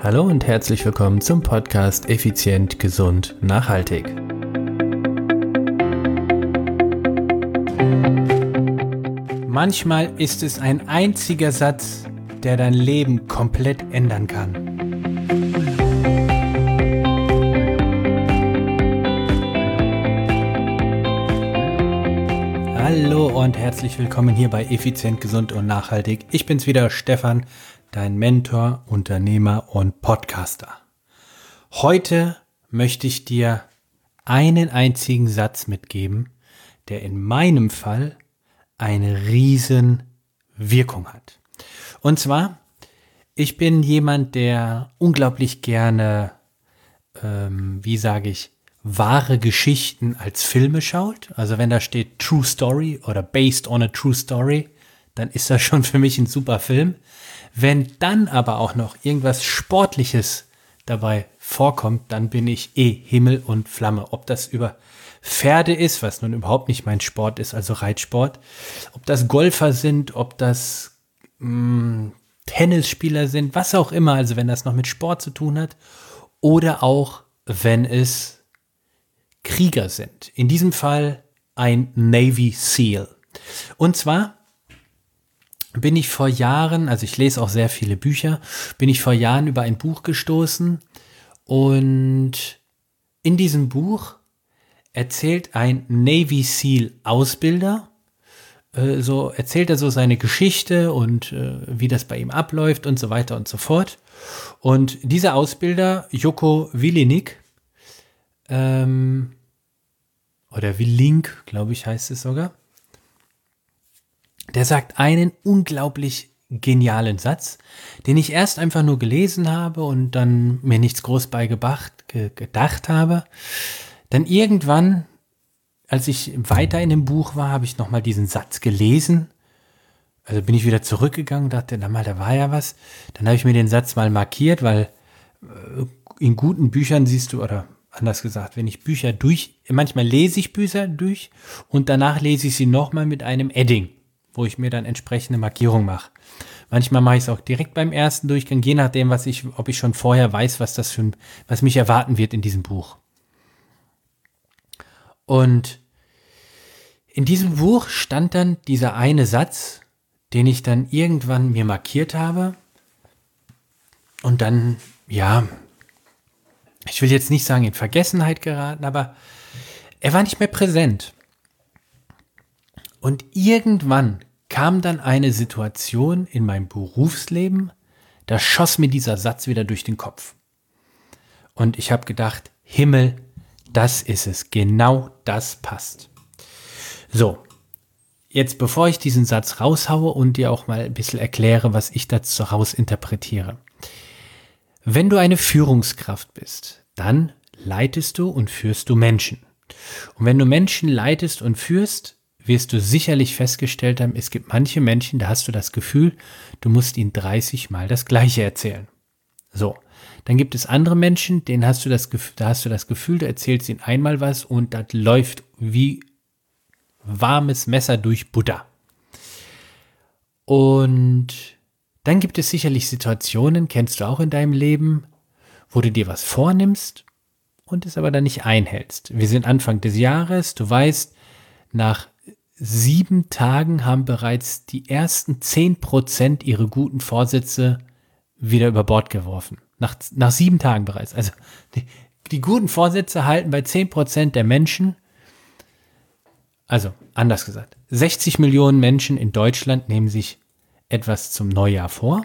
Hallo und herzlich willkommen zum Podcast Effizient, Gesund, Nachhaltig. Manchmal ist es ein einziger Satz, der dein Leben komplett ändern kann. Hallo und herzlich willkommen hier bei Effizient, Gesund und Nachhaltig. Ich bin's wieder, Stefan dein Mentor, Unternehmer und Podcaster. Heute möchte ich dir einen einzigen Satz mitgeben, der in meinem Fall eine riesen Wirkung hat. Und zwar, ich bin jemand, der unglaublich gerne, ähm, wie sage ich, wahre Geschichten als Filme schaut. Also wenn da steht True Story oder Based on a True Story, dann ist das schon für mich ein super Film. Wenn dann aber auch noch irgendwas Sportliches dabei vorkommt, dann bin ich eh Himmel und Flamme. Ob das über Pferde ist, was nun überhaupt nicht mein Sport ist, also Reitsport, ob das Golfer sind, ob das mh, mm, Tennisspieler sind, was auch immer, also wenn das noch mit Sport zu tun hat, oder auch wenn es Krieger sind. In diesem Fall ein Navy SEAL. Und zwar bin ich vor Jahren, also ich lese auch sehr viele Bücher, bin ich vor Jahren über ein Buch gestoßen und in diesem Buch erzählt ein Navy SEAL Ausbilder, äh, so erzählt er so seine Geschichte und äh, wie das bei ihm abläuft und so weiter und so fort. Und dieser Ausbilder, Joko Wilinik, ähm, oder Willink, glaube ich, heißt es sogar, der sagt einen unglaublich genialen Satz, den ich erst einfach nur gelesen habe und dann mir nichts groß beigebracht, ge gedacht habe. Dann irgendwann, als ich weiter in dem Buch war, habe ich nochmal diesen Satz gelesen. Also bin ich wieder zurückgegangen, dachte, na mal, da war ja was. Dann habe ich mir den Satz mal markiert, weil äh, in guten Büchern siehst du, oder anders gesagt, wenn ich Bücher durch, manchmal lese ich Bücher durch und danach lese ich sie nochmal mit einem Edding wo ich mir dann entsprechende Markierung mache. Manchmal mache ich es auch direkt beim ersten Durchgang, je nachdem, was ich, ob ich schon vorher weiß, was das für was mich erwarten wird in diesem Buch. Und in diesem Buch stand dann dieser eine Satz, den ich dann irgendwann mir markiert habe. Und dann, ja, ich will jetzt nicht sagen in Vergessenheit geraten, aber er war nicht mehr präsent. Und irgendwann kam dann eine Situation in meinem Berufsleben, da schoss mir dieser Satz wieder durch den Kopf. Und ich habe gedacht, Himmel, das ist es, genau das passt. So, jetzt bevor ich diesen Satz raushaue und dir auch mal ein bisschen erkläre, was ich dazu raus interpretiere. Wenn du eine Führungskraft bist, dann leitest du und führst du Menschen. Und wenn du Menschen leitest und führst, wirst du sicherlich festgestellt haben, es gibt manche Menschen, da hast du das Gefühl, du musst ihnen 30 Mal das Gleiche erzählen. So. Dann gibt es andere Menschen, denen hast du das Gefühl, da hast du das Gefühl, du erzählst ihnen einmal was und das läuft wie warmes Messer durch Butter. Und dann gibt es sicherlich Situationen, kennst du auch in deinem Leben, wo du dir was vornimmst und es aber dann nicht einhältst. Wir sind Anfang des Jahres, du weißt, nach sieben Tagen haben bereits die ersten zehn Prozent ihre guten Vorsätze wieder über Bord geworfen. Nach, nach sieben Tagen bereits. Also die, die guten Vorsätze halten bei zehn Prozent der Menschen, also anders gesagt, 60 Millionen Menschen in Deutschland nehmen sich etwas zum Neujahr vor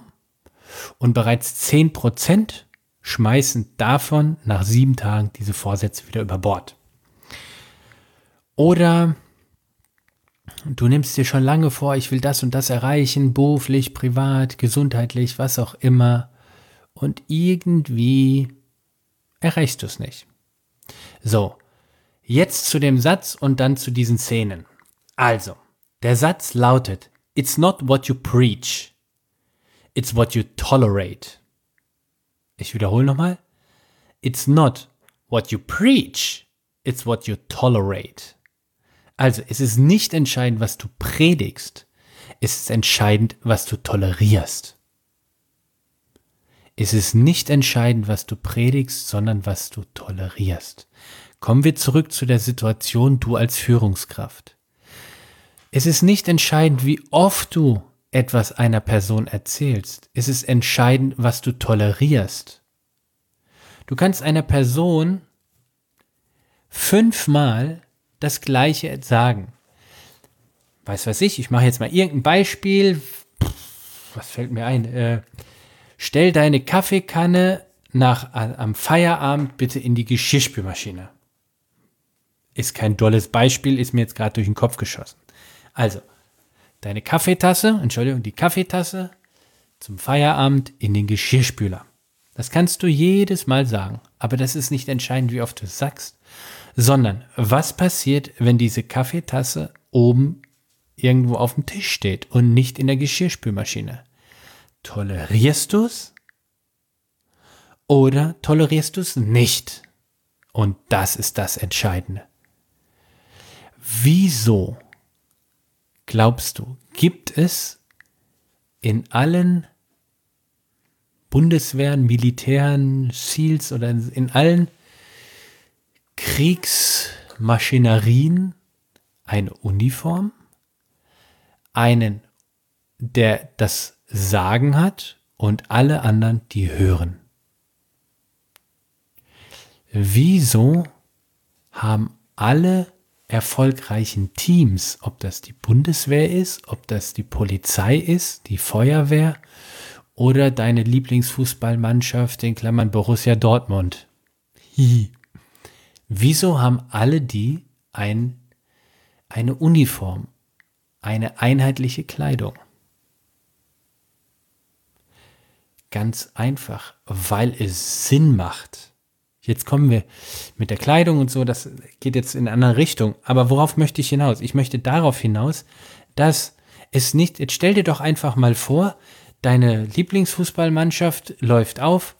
und bereits zehn Prozent schmeißen davon nach sieben Tagen diese Vorsätze wieder über Bord. Oder du nimmst dir schon lange vor, ich will das und das erreichen, beruflich, privat, gesundheitlich, was auch immer. Und irgendwie erreichst du es nicht. So, jetzt zu dem Satz und dann zu diesen Szenen. Also, der Satz lautet, It's not what you preach, it's what you tolerate. Ich wiederhole nochmal. It's not what you preach, it's what you tolerate. Also, es ist nicht entscheidend, was du predigst. Es ist entscheidend, was du tolerierst. Es ist nicht entscheidend, was du predigst, sondern was du tolerierst. Kommen wir zurück zu der Situation, du als Führungskraft. Es ist nicht entscheidend, wie oft du etwas einer Person erzählst. Es ist entscheidend, was du tolerierst. Du kannst einer Person fünfmal das Gleiche sagen. Weiß was ich, ich mache jetzt mal irgendein Beispiel. Was fällt mir ein? Äh, stell deine Kaffeekanne nach, am Feierabend bitte in die Geschirrspülmaschine. Ist kein dolles Beispiel, ist mir jetzt gerade durch den Kopf geschossen. Also, deine Kaffeetasse, Entschuldigung, die Kaffeetasse zum Feierabend in den Geschirrspüler. Das kannst du jedes Mal sagen, aber das ist nicht entscheidend, wie oft du es sagst, sondern was passiert, wenn diese Kaffeetasse oben irgendwo auf dem Tisch steht und nicht in der Geschirrspülmaschine. Tolerierst du es oder tolerierst du es nicht? Und das ist das Entscheidende. Wieso glaubst du, gibt es in allen Bundeswehren, Militären, SEALs oder in allen Kriegsmaschinerien eine Uniform? Einen, der das Sagen hat und alle anderen, die hören. Wieso haben alle erfolgreichen Teams, ob das die Bundeswehr ist, ob das die Polizei ist, die Feuerwehr oder deine Lieblingsfußballmannschaft, in Klammern Borussia Dortmund. Hihi. Wieso haben alle die ein, eine Uniform, eine einheitliche Kleidung? Ganz einfach, weil es Sinn macht. Jetzt kommen wir mit der Kleidung und so, das geht jetzt in eine andere Richtung. Aber worauf möchte ich hinaus? Ich möchte darauf hinaus, dass es nicht, jetzt stell dir doch einfach mal vor, deine Lieblingsfußballmannschaft läuft auf,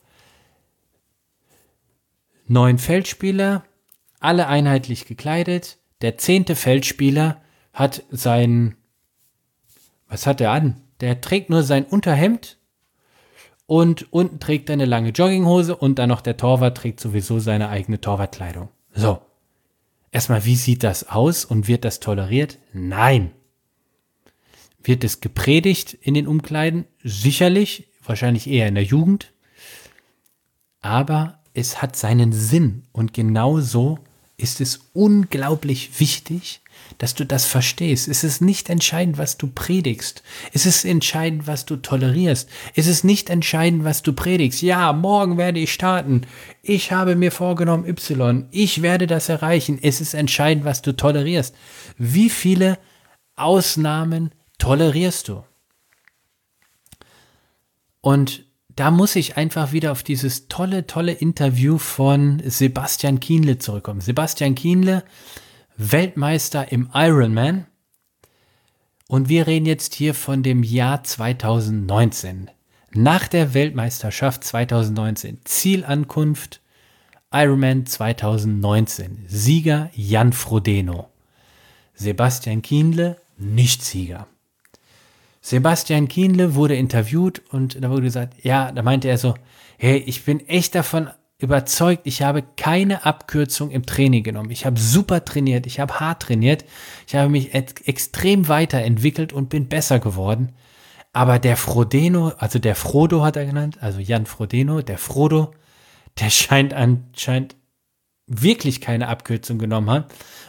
neun Feldspieler, alle einheitlich gekleidet, der zehnte Feldspieler hat sein, was hat er an? Der trägt nur sein Unterhemd und unten trägt er eine lange Jogginghose und dann noch der Torwart trägt sowieso seine eigene Torwartkleidung. So. Erstmal, wie sieht das aus und wird das toleriert? Nein. Wird es gepredigt in den Umkleiden? Sicherlich, wahrscheinlich eher in der Jugend. Aber es hat seinen Sinn und genau so ist es unglaublich wichtig, dass du das verstehst. Es ist nicht entscheidend, was du predigst. Es ist entscheidend, was du tolerierst. Es ist nicht entscheidend, was du predigst. Ja, morgen werde ich starten. Ich habe mir vorgenommen Y. Ich werde das erreichen. Es ist entscheidend, was du tolerierst. Wie viele Ausnahmen tolerierst du? Und da muss ich einfach wieder auf dieses tolle, tolle Interview von Sebastian Kienle zurückkommen. Sebastian Kienle Weltmeister im Ironman. Und wir reden jetzt hier von dem Jahr 2019. Nach der Weltmeisterschaft 2019. Zielankunft Ironman 2019. Sieger Jan Frodeno. Sebastian Kienle, nicht Sieger. Sebastian Kienle wurde interviewt und da wurde gesagt, ja, da meinte er so, hey, ich bin echt davon überzeugt, ich habe keine Abkürzung im Training genommen. Ich habe super trainiert, ich habe hart trainiert, ich habe mich extrem weiterentwickelt und bin besser geworden. Aber der Frodeno, also der Frodo hat er genannt, also Jan Frodeno, der Frodo, der scheint anscheinend wirklich keine Abkürzung genommen haben.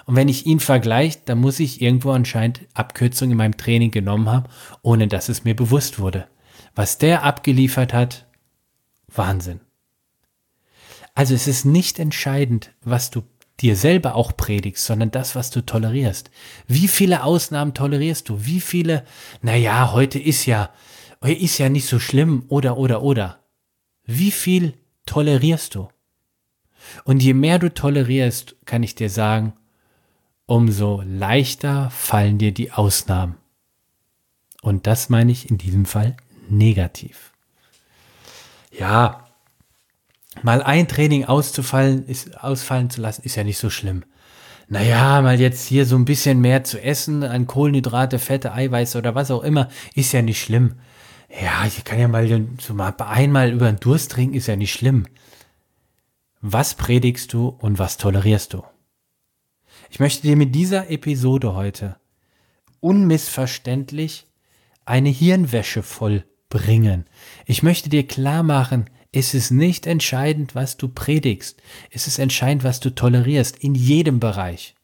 Und wenn ich ihn vergleiche, dann muss ich irgendwo anscheinend Abkürzung in meinem Training genommen haben, ohne dass es mir bewusst wurde. Was der abgeliefert hat, Wahnsinn. Also es ist nicht entscheidend, was du dir selber auch predigst, sondern das, was du tolerierst. Wie viele Ausnahmen tolerierst du? Wie viele, naja, heute ist ja, ist ja nicht so schlimm oder, oder, oder. Wie viel tolerierst du? Und je mehr du tolerierst, kann ich dir sagen, umso leichter fallen dir die Ausnahmen. Und das meine ich in diesem Fall negativ. Ja, mal ein Training auszufallen, ist, ausfallen zu lassen, ist ja nicht so schlimm. Naja, mal jetzt hier so ein bisschen mehr zu essen an Kohlenhydrate, Fette, Eiweiße oder was auch immer, ist ja nicht schlimm. Ja, ich kann ja mal so mal einmal über den Durst trinken, ist ja nicht schlimm. Was predigst du und was tolerierst du? Ich möchte dir mit dieser Episode heute unmissverständlich eine Hirnwäsche vollbringen. Ich möchte dir klar machen, es ist nicht entscheidend, was du predigst. Es ist entscheidend, was du tolerierst, in jedem Bereich.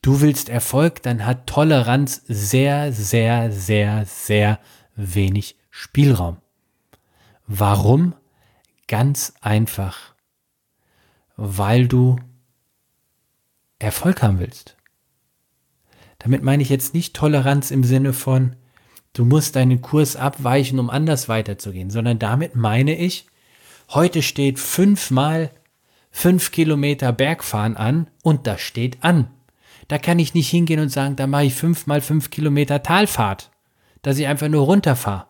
Du willst Erfolg, dann hat Toleranz sehr, sehr, sehr, sehr wenig Spielraum. Warum? Ganz einfach. Weil du Erfolg haben willst. Damit meine ich jetzt nicht Toleranz im Sinne von, du musst deinen Kurs abweichen, um anders weiterzugehen, sondern damit meine ich, Heute steht fünfmal fünf Kilometer Bergfahren an und das steht an. Da kann ich nicht hingehen und sagen, da mache ich fünfmal fünf Kilometer Talfahrt, dass ich einfach nur runterfahre.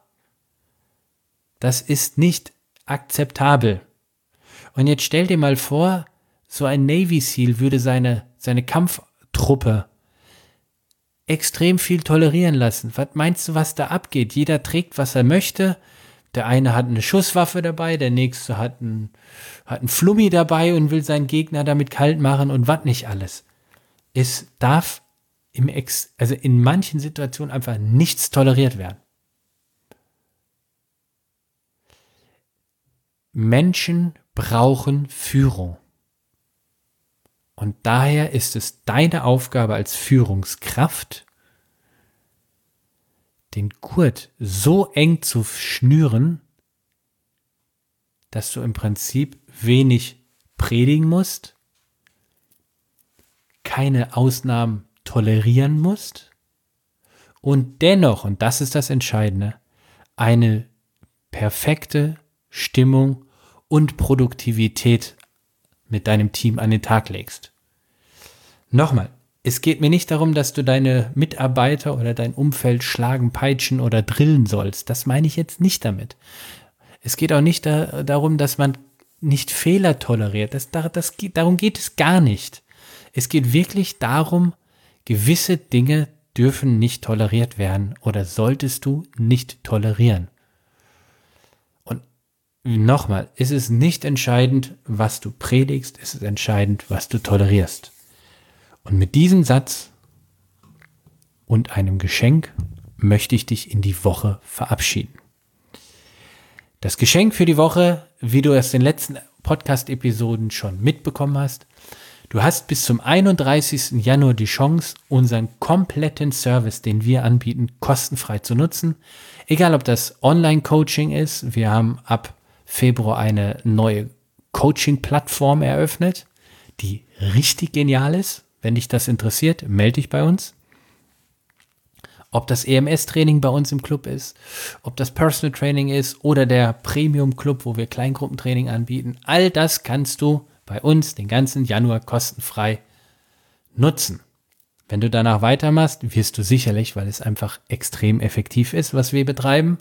Das ist nicht akzeptabel. Und jetzt stell dir mal vor, so ein Navy SEAL würde seine, seine Kampftruppe extrem viel tolerieren lassen. Was meinst du, was da abgeht? Jeder trägt, was er möchte. Der eine hat eine Schusswaffe dabei, der nächste hat ein, hat Flummi dabei und will seinen Gegner damit kalt machen und was nicht alles. Es darf im Ex, also in manchen Situationen einfach nichts toleriert werden. Menschen brauchen Führung. Und daher ist es deine Aufgabe als Führungskraft, den Gurt so eng zu schnüren, dass du im Prinzip wenig predigen musst, keine Ausnahmen tolerieren musst und dennoch, und das ist das Entscheidende, eine perfekte Stimmung und Produktivität mit deinem Team an den Tag legst. Nochmal, es geht mir nicht darum, dass du deine Mitarbeiter oder dein Umfeld schlagen, peitschen oder drillen sollst. Das meine ich jetzt nicht damit. Es geht auch nicht da, darum, dass man nicht Fehler toleriert. Das, das, darum geht es gar nicht. Es geht wirklich darum, gewisse Dinge dürfen nicht toleriert werden oder solltest du nicht tolerieren. Nochmal, es ist nicht entscheidend, was du predigst, es ist entscheidend, was du tolerierst. Und mit diesem Satz und einem Geschenk möchte ich dich in die Woche verabschieden. Das Geschenk für die Woche, wie du es in den letzten Podcast-Episoden schon mitbekommen hast, du hast bis zum 31. Januar die Chance, unseren kompletten Service, den wir anbieten, kostenfrei zu nutzen. Egal, ob das Online-Coaching ist, wir haben ab Februar eine neue Coaching-Plattform eröffnet, die richtig genial ist. Wenn dich das interessiert, melde dich bei uns. Ob das EMS-Training bei uns im Club ist, ob das Personal Training ist oder der Premium Club, wo wir Kleingruppentraining anbieten, all das kannst du bei uns den ganzen Januar kostenfrei nutzen. Wenn du danach weitermachst, wirst du sicherlich, weil es einfach extrem effektiv ist, was wir betreiben,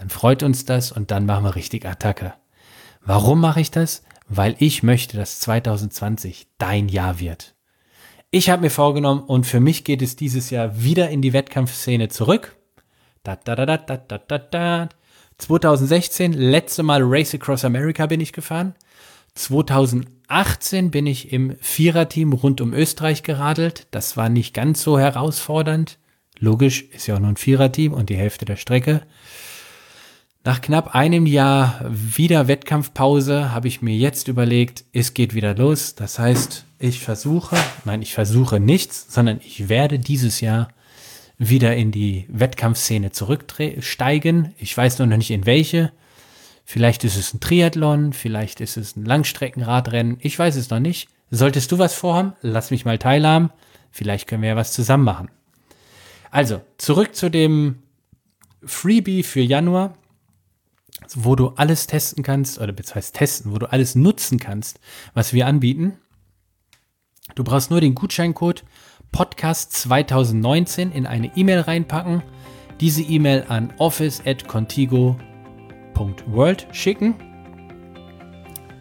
dann freut uns das und dann machen wir richtig Attacke. Warum mache ich das? Weil ich möchte, dass 2020 dein Jahr wird. Ich habe mir vorgenommen und für mich geht es dieses Jahr wieder in die Wettkampfszene zurück. Da, da, da, da, da, da, da, da. 2016, letzte Mal Race Across America bin ich gefahren. 2018 bin ich im Viererteam rund um Österreich geradelt. Das war nicht ganz so herausfordernd. Logisch, ist ja auch nur ein Viererteam und die Hälfte der Strecke. Nach knapp einem Jahr wieder Wettkampfpause habe ich mir jetzt überlegt, es geht wieder los. Das heißt, ich versuche, nein, ich versuche nichts, sondern ich werde dieses Jahr wieder in die Wettkampfszene zurücksteigen. Ich weiß noch nicht in welche. Vielleicht ist es ein Triathlon, vielleicht ist es ein Langstreckenradrennen. Ich weiß es noch nicht. Solltest du was vorhaben, lass mich mal teilhaben. Vielleicht können wir ja was zusammen machen. Also, zurück zu dem Freebie für Januar wo du alles testen kannst, oder beziehungsweise testen, wo du alles nutzen kannst, was wir anbieten. Du brauchst nur den Gutscheincode Podcast 2019 in eine E-Mail reinpacken, diese E-Mail an office at contigo.world schicken.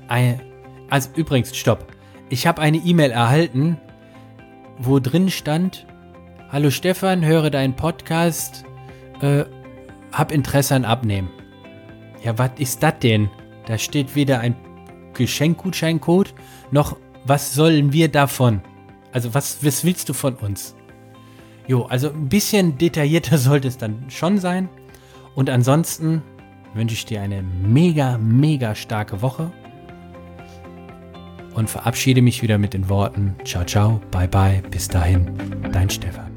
Also übrigens, stopp. Ich habe eine E-Mail erhalten, wo drin stand, Hallo Stefan, höre deinen Podcast. Äh, hab Interesse an Abnehmen. Ja, was ist das denn? Da steht weder ein Geschenkgutscheincode noch was sollen wir davon? Also was, was willst du von uns? Jo, also ein bisschen detaillierter sollte es dann schon sein. Und ansonsten wünsche ich dir eine mega, mega starke Woche und verabschiede mich wieder mit den Worten Ciao, ciao, bye, bye, bis dahin, dein Stefan.